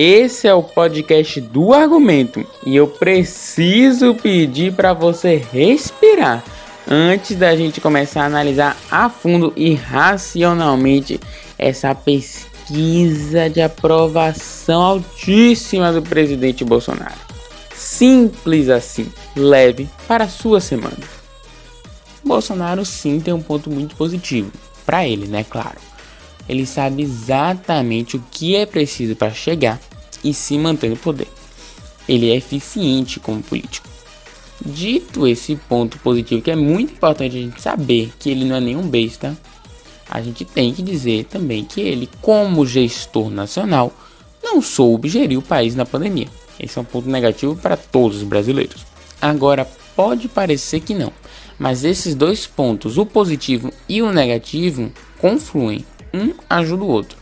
esse é o podcast do argumento e eu preciso pedir para você respirar antes da gente começar a analisar a fundo e racionalmente essa pesquisa de aprovação altíssima do presidente Bolsonaro. Simples assim, leve para a sua semana. Bolsonaro sim tem um ponto muito positivo, para ele, né, claro. Ele sabe exatamente o que é preciso para chegar e se manter no poder. Ele é eficiente como político. Dito esse ponto positivo, que é muito importante a gente saber que ele não é nenhum besta, a gente tem que dizer também que ele, como gestor nacional, não soube gerir o país na pandemia. Esse é um ponto negativo para todos os brasileiros. Agora, pode parecer que não, mas esses dois pontos, o positivo e o negativo, confluem. Um ajuda o outro.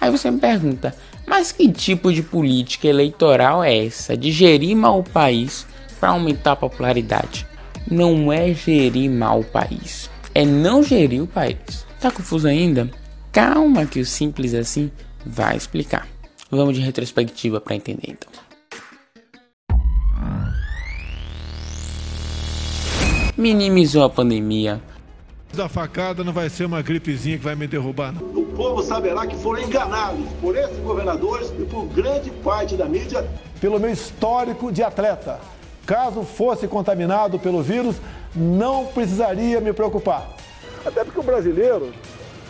Aí você me pergunta, mas que tipo de política eleitoral é essa de gerir mal o país para aumentar a popularidade. Não é gerir mal o país, é não gerir o país. Tá confuso ainda? Calma que o simples assim vai explicar. Vamos de retrospectiva para entender então. Minimizou a pandemia, da facada não vai ser uma gripezinha que vai me derrubar, não. O povo saberá que foram enganados por esses governadores e por grande parte da mídia. Pelo meu histórico de atleta. Caso fosse contaminado pelo vírus, não precisaria me preocupar. Até porque o brasileiro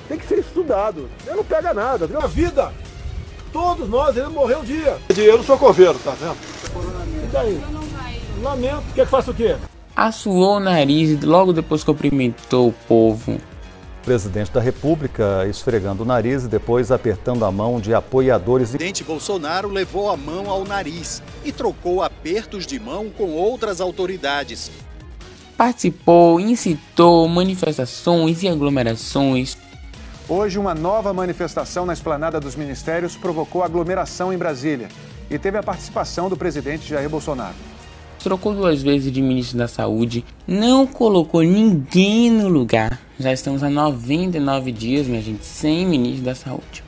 tem que ser estudado. Ele não pega nada. A vida, todos nós, ele morreu um dia. Eu não sou coveiro, tá vendo? E daí? Lamento. Quer que faça o quê? Assuou o nariz e logo depois cumprimentou o povo. Presidente da República esfregando o nariz e depois apertando a mão de apoiadores. O presidente Bolsonaro levou a mão ao nariz e trocou apertos de mão com outras autoridades. Participou, incitou manifestações e aglomerações. Hoje, uma nova manifestação na esplanada dos ministérios provocou aglomeração em Brasília e teve a participação do presidente Jair Bolsonaro trocou duas vezes de ministro da Saúde, não colocou ninguém no lugar. Já estamos há 99 dias, minha gente, sem ministro da Saúde.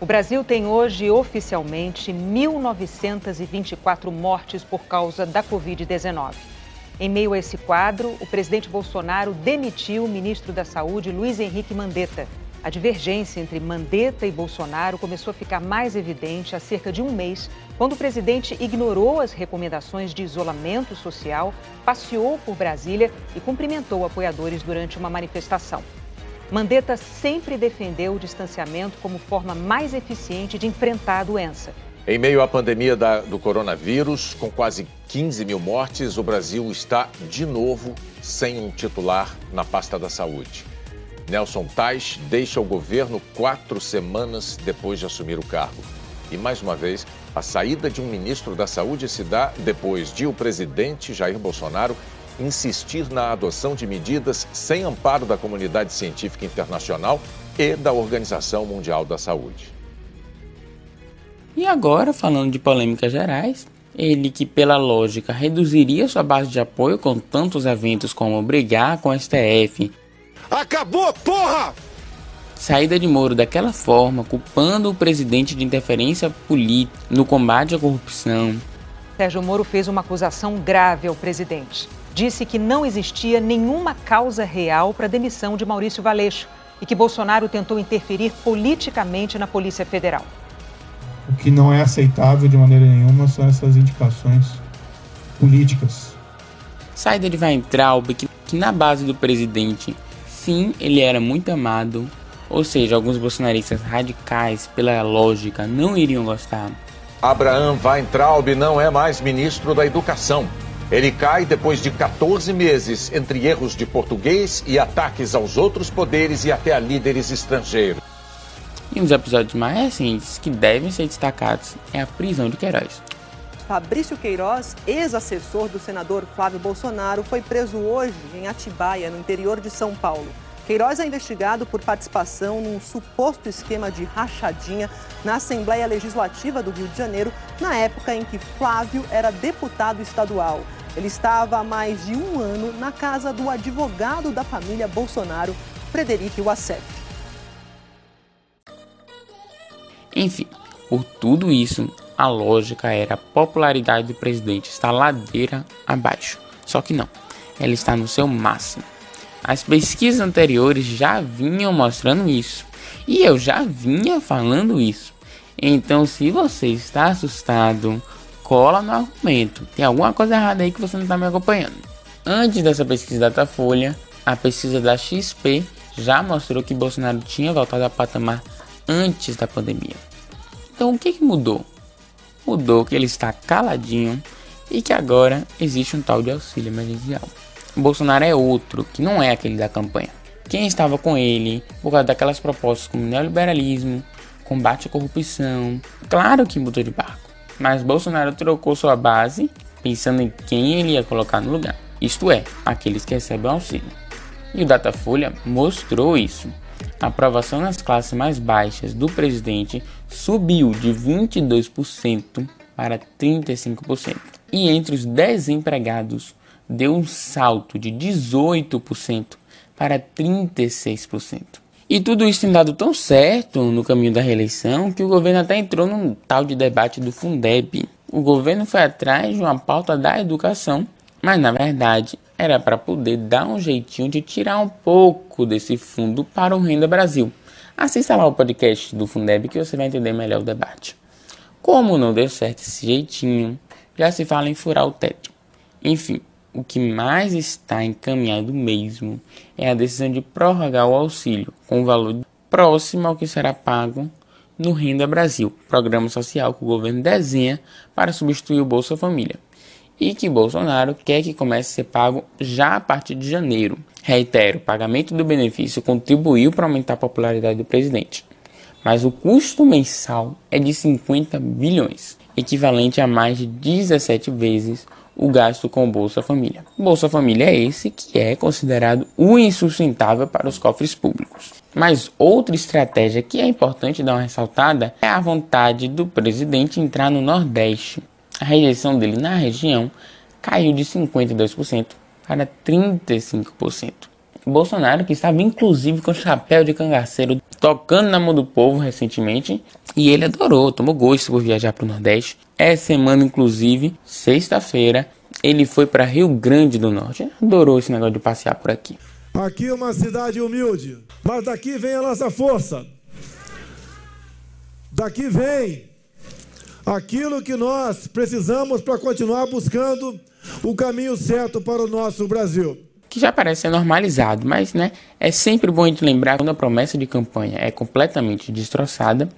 O Brasil tem hoje oficialmente 1.924 mortes por causa da Covid-19. Em meio a esse quadro, o presidente Bolsonaro demitiu o ministro da Saúde, Luiz Henrique Mandetta. A divergência entre Mandetta e Bolsonaro começou a ficar mais evidente há cerca de um mês, quando o presidente ignorou as recomendações de isolamento social, passeou por Brasília e cumprimentou apoiadores durante uma manifestação. Mandetta sempre defendeu o distanciamento como forma mais eficiente de enfrentar a doença. Em meio à pandemia da, do coronavírus, com quase 15 mil mortes, o Brasil está de novo sem um titular na pasta da saúde. Nelson Tais deixa o governo quatro semanas depois de assumir o cargo. E, mais uma vez, a saída de um ministro da Saúde se dá depois de o presidente Jair Bolsonaro insistir na adoção de medidas sem amparo da comunidade científica internacional e da Organização Mundial da Saúde. E agora, falando de polêmicas gerais, ele que, pela lógica, reduziria sua base de apoio com tantos eventos como brigar com o STF, Acabou, porra! Saída de Moro daquela forma, culpando o presidente de interferência política no combate à corrupção. Sérgio Moro fez uma acusação grave ao presidente. Disse que não existia nenhuma causa real para a demissão de Maurício Valeixo e que Bolsonaro tentou interferir politicamente na Polícia Federal. O que não é aceitável de maneira nenhuma são essas indicações políticas. Saída de Weintraub, que, que na base do presidente Sim, ele era muito amado, ou seja, alguns bolsonaristas radicais, pela lógica, não iriam gostar. Abraham Weintraub não é mais ministro da Educação. Ele cai depois de 14 meses entre erros de português e ataques aos outros poderes e até a líderes estrangeiros. E um dos episódios mais recentes que devem ser destacados é a prisão de Queiroz. Fabrício Queiroz, ex-assessor do senador Flávio Bolsonaro, foi preso hoje em Atibaia, no interior de São Paulo. Queiroz é investigado por participação num suposto esquema de rachadinha na Assembleia Legislativa do Rio de Janeiro, na época em que Flávio era deputado estadual. Ele estava há mais de um ano na casa do advogado da família Bolsonaro, Frederico Wassef. Enfim, Por tudo isso, a lógica era a popularidade do presidente está ladeira abaixo. Só que não, ela está no seu máximo. As pesquisas anteriores já vinham mostrando isso. E eu já vinha falando isso. Então, se você está assustado, cola no argumento. Tem alguma coisa errada aí que você não está me acompanhando. Antes dessa pesquisa da Datafolha, a pesquisa da XP já mostrou que Bolsonaro tinha voltado ao patamar antes da pandemia. Então, o que, que mudou? Mudou que ele está caladinho e que agora existe um tal de auxílio emergencial. Bolsonaro é outro, que não é aquele da campanha. Quem estava com ele por causa daquelas propostas como neoliberalismo, combate à corrupção, claro que mudou de barco. Mas Bolsonaro trocou sua base pensando em quem ele ia colocar no lugar. Isto é, aqueles que recebem auxílio. E o Datafolha mostrou isso. A aprovação nas classes mais baixas do presidente subiu de 22% para 35%. E entre os desempregados, deu um salto de 18% para 36%. E tudo isso tem dado tão certo no caminho da reeleição que o governo até entrou num tal de debate do Fundeb. O governo foi atrás de uma pauta da educação, mas na verdade era para poder dar um jeitinho de tirar um pouco desse fundo para o Renda Brasil. Assista lá o podcast do Fundeb que você vai entender melhor o debate. Como não deu certo esse jeitinho, já se fala em furar o teto. Enfim, o que mais está encaminhado mesmo é a decisão de prorrogar o auxílio com valor próximo ao que será pago no Renda Brasil, programa social que o governo desenha para substituir o Bolsa Família, e que Bolsonaro quer que comece a ser pago já a partir de janeiro. Reitero, o pagamento do benefício contribuiu para aumentar a popularidade do presidente, mas o custo mensal é de 50 bilhões, equivalente a mais de 17 vezes o gasto com Bolsa Família. Bolsa Família é esse que é considerado o insustentável para os cofres públicos. Mas outra estratégia que é importante dar uma ressaltada é a vontade do presidente entrar no Nordeste. A rejeição dele na região caiu de 52% para 35%. Bolsonaro, que estava inclusive com chapéu de cangaceiro tocando na mão do povo recentemente, e ele adorou, tomou gosto por viajar para o Nordeste. Essa semana, inclusive, sexta-feira, ele foi para Rio Grande do Norte. Adorou esse negócio de passear por aqui. Aqui é uma cidade humilde, mas daqui vem a nossa força. Daqui vem aquilo que nós precisamos para continuar buscando o caminho certo para o nosso Brasil que já parece ser normalizado, mas né, é sempre bom gente lembrar quando a promessa de campanha é completamente destroçada,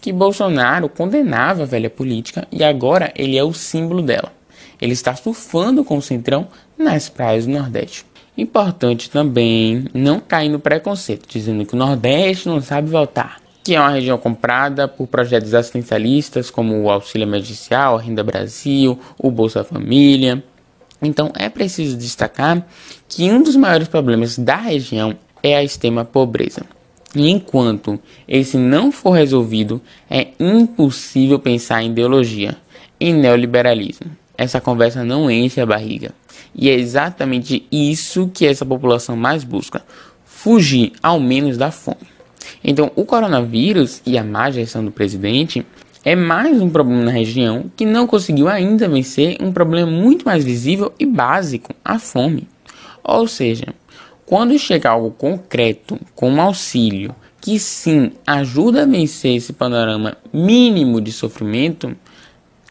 que Bolsonaro condenava a velha política e agora ele é o símbolo dela. Ele está surfando com o Centrão nas praias do Nordeste. Importante também não cair no preconceito, dizendo que o Nordeste não sabe voltar, que é uma região comprada por projetos assistencialistas como o Auxílio Emergencial, a Renda Brasil, o Bolsa Família. Então é preciso destacar que um dos maiores problemas da região é a extrema pobreza. E enquanto esse não for resolvido, é impossível pensar em ideologia, em neoliberalismo. Essa conversa não enche a barriga. E é exatamente isso que essa população mais busca: fugir ao menos da fome. Então, o coronavírus e a má gestão do presidente é mais um problema na região que não conseguiu ainda vencer um problema muito mais visível e básico, a fome. Ou seja, quando chega algo concreto, como auxílio, que sim ajuda a vencer esse panorama mínimo de sofrimento,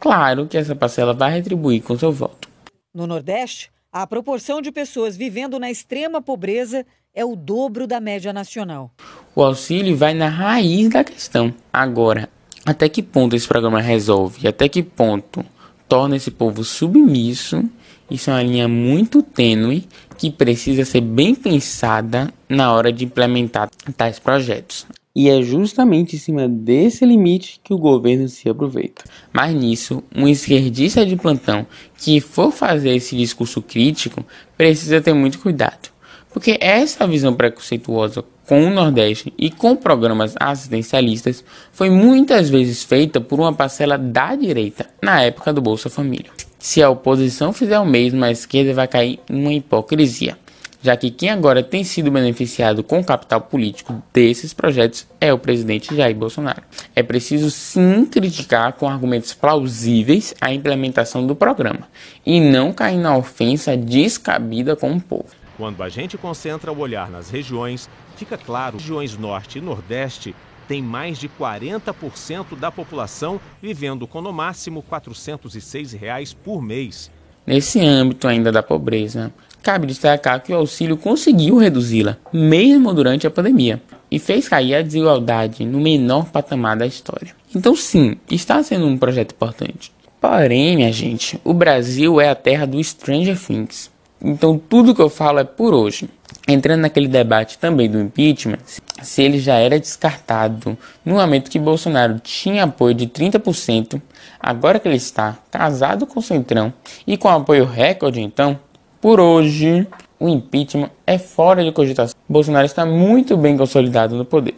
claro que essa parcela vai retribuir com seu voto. No Nordeste, a proporção de pessoas vivendo na extrema pobreza é o dobro da média nacional. O auxílio vai na raiz da questão. Agora, até que ponto esse programa resolve? Até que ponto torna esse povo submisso? Isso é uma linha muito tênue que precisa ser bem pensada na hora de implementar tais projetos. E é justamente em cima desse limite que o governo se aproveita. Mas nisso, um esquerdista de plantão que for fazer esse discurso crítico precisa ter muito cuidado. Porque essa visão preconceituosa com o Nordeste e com programas assistencialistas foi muitas vezes feita por uma parcela da direita na época do Bolsa Família. Se a oposição fizer o mesmo, a esquerda vai cair numa hipocrisia. já que quem agora tem sido beneficiado com o capital político desses projetos é o presidente Jair Bolsonaro. É preciso sim criticar com argumentos plausíveis a implementação do programa e não cair na ofensa descabida com o povo. Quando a gente concentra o olhar nas regiões, fica claro que regiões Norte e Nordeste têm mais de 40% da população vivendo com no máximo 406 reais por mês. Nesse âmbito ainda da pobreza, cabe destacar que o auxílio conseguiu reduzi-la, mesmo durante a pandemia, e fez cair a desigualdade no menor patamar da história. Então, sim, está sendo um projeto importante. Porém, minha gente, o Brasil é a terra do Stranger Things. Então, tudo que eu falo é por hoje. Entrando naquele debate também do impeachment, se ele já era descartado no momento que Bolsonaro tinha apoio de 30%, agora que ele está casado com o Centrão e com apoio recorde, então, por hoje, o impeachment é fora de cogitação. Bolsonaro está muito bem consolidado no poder.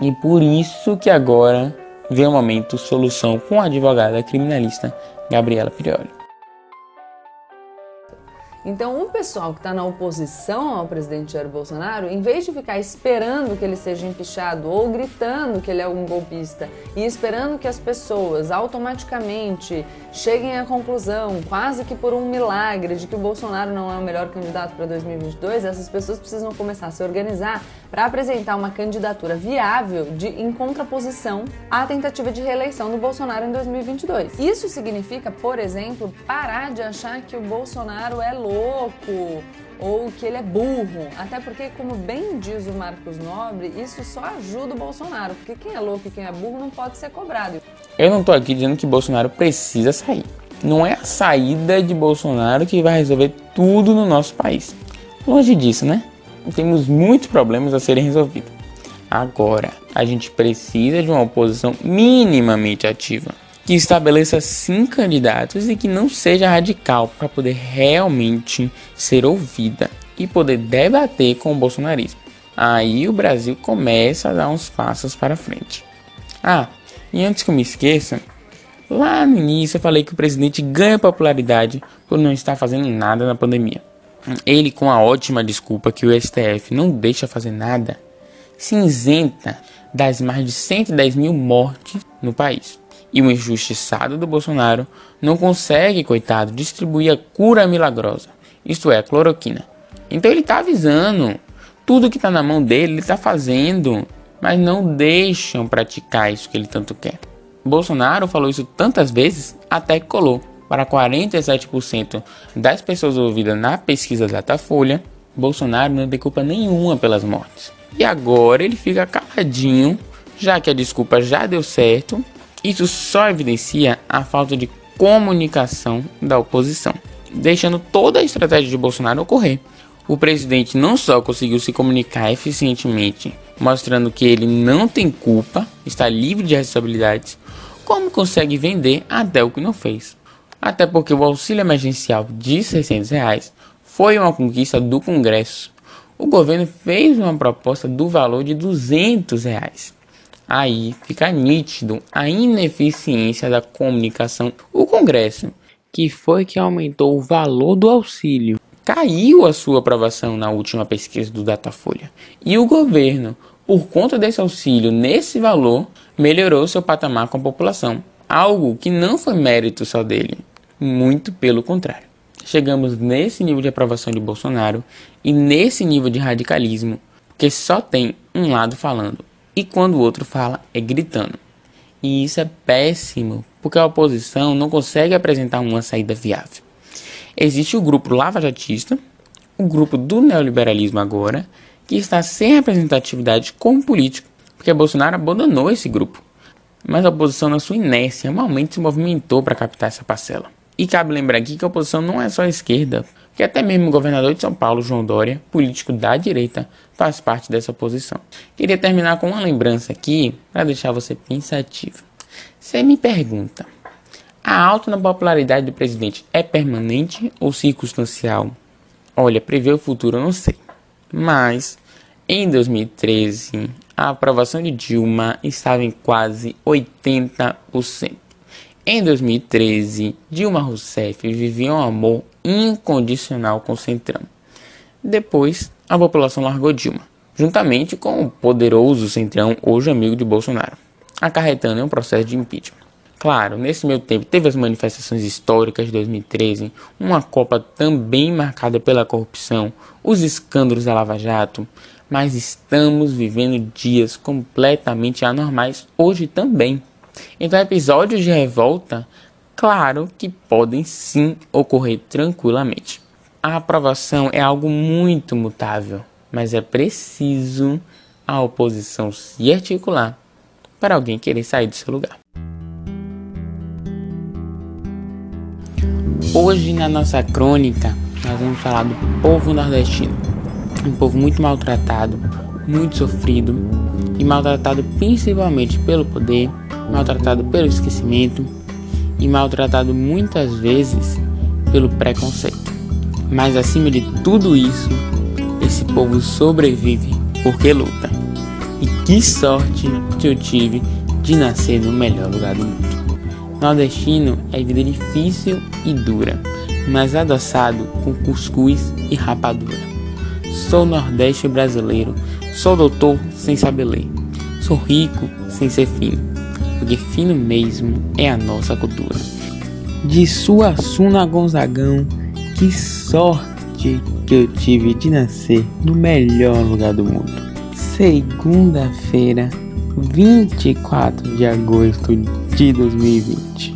E por isso que agora vem o momento solução com a advogada criminalista Gabriela Prioli. Então, o pessoal que está na oposição ao presidente Jair Bolsonaro, em vez de ficar esperando que ele seja empichado ou gritando que ele é um golpista e esperando que as pessoas automaticamente cheguem à conclusão, quase que por um milagre, de que o Bolsonaro não é o melhor candidato para 2022, essas pessoas precisam começar a se organizar para apresentar uma candidatura viável de em contraposição à tentativa de reeleição do Bolsonaro em 2022. Isso significa, por exemplo, parar de achar que o Bolsonaro é louco ou que ele é burro. Até porque, como bem diz o Marcos Nobre, isso só ajuda o Bolsonaro, porque quem é louco e quem é burro não pode ser cobrado. Eu não estou aqui dizendo que Bolsonaro precisa sair. Não é a saída de Bolsonaro que vai resolver tudo no nosso país. Longe disso, né? temos muitos problemas a serem resolvidos. Agora, a gente precisa de uma oposição minimamente ativa, que estabeleça sim candidatos e que não seja radical para poder realmente ser ouvida e poder debater com o bolsonarismo. Aí o Brasil começa a dar uns passos para frente. Ah, e antes que eu me esqueça, lá no início eu falei que o presidente ganha popularidade por não estar fazendo nada na pandemia. Ele, com a ótima desculpa que o STF não deixa fazer nada, se isenta das mais de 110 mil mortes no país. E o injustiçado do Bolsonaro não consegue, coitado, distribuir a cura milagrosa, isto é, a cloroquina. Então ele está avisando, tudo que está na mão dele, ele está fazendo, mas não deixam praticar isso que ele tanto quer. Bolsonaro falou isso tantas vezes até que colou para 47% das pessoas ouvidas na pesquisa Datafolha, Bolsonaro não tem culpa nenhuma pelas mortes. E agora ele fica caladinho, já que a desculpa já deu certo. Isso só evidencia a falta de comunicação da oposição, deixando toda a estratégia de Bolsonaro ocorrer. O presidente não só conseguiu se comunicar eficientemente, mostrando que ele não tem culpa, está livre de responsabilidades, como consegue vender até o que não fez até porque o auxílio emergencial de 600 reais foi uma conquista do Congresso. O governo fez uma proposta do valor de 200 reais. Aí fica nítido a ineficiência da comunicação. O Congresso, que foi que aumentou o valor do auxílio, caiu a sua aprovação na última pesquisa do Datafolha. E o governo, por conta desse auxílio nesse valor, melhorou seu patamar com a população. Algo que não foi mérito só dele. Muito pelo contrário. Chegamos nesse nível de aprovação de Bolsonaro e nesse nível de radicalismo, porque só tem um lado falando e quando o outro fala é gritando. E isso é péssimo, porque a oposição não consegue apresentar uma saída viável. Existe o grupo lavajatista, o grupo do neoliberalismo agora, que está sem representatividade como político, porque Bolsonaro abandonou esse grupo. Mas a oposição, na sua inércia, normalmente se movimentou para captar essa parcela. E cabe lembrar aqui que a oposição não é só a esquerda, que até mesmo o governador de São Paulo, João Dória, político da direita, faz parte dessa oposição. Queria terminar com uma lembrança aqui para deixar você pensativo. Você me pergunta: a alta na popularidade do presidente é permanente ou circunstancial? Olha, prever o futuro eu não sei. Mas em 2013, a aprovação de Dilma estava em quase 80%. Em 2013, Dilma Rousseff vivia um amor incondicional com o Centrão. Depois, a população largou Dilma, juntamente com o poderoso Centrão, hoje amigo de Bolsonaro, acarretando em um processo de impeachment. Claro, nesse meio tempo teve as manifestações históricas de 2013, uma Copa também marcada pela corrupção, os escândalos da Lava Jato, mas estamos vivendo dias completamente anormais hoje também. Então, episódios de revolta, claro que podem sim ocorrer tranquilamente. A aprovação é algo muito mutável, mas é preciso a oposição se articular para alguém querer sair do seu lugar. Hoje na nossa crônica nós vamos falar do povo nordestino, um povo muito maltratado, muito sofrido e maltratado principalmente pelo poder, maltratado pelo esquecimento e maltratado muitas vezes pelo preconceito. Mas acima de tudo isso, esse povo sobrevive porque luta. E que sorte que eu tive de nascer no melhor lugar do mundo. Nordestino é vida difícil e dura, mas adoçado com cuscuz e rapadura. Sou nordeste brasileiro, sou doutor sem saber ler, sou rico sem ser fino, porque fino mesmo é a nossa cultura. De Suassuna Gonzagão, que sorte que eu tive de nascer no melhor lugar do mundo. Segunda-feira, 24 de agosto de 2020.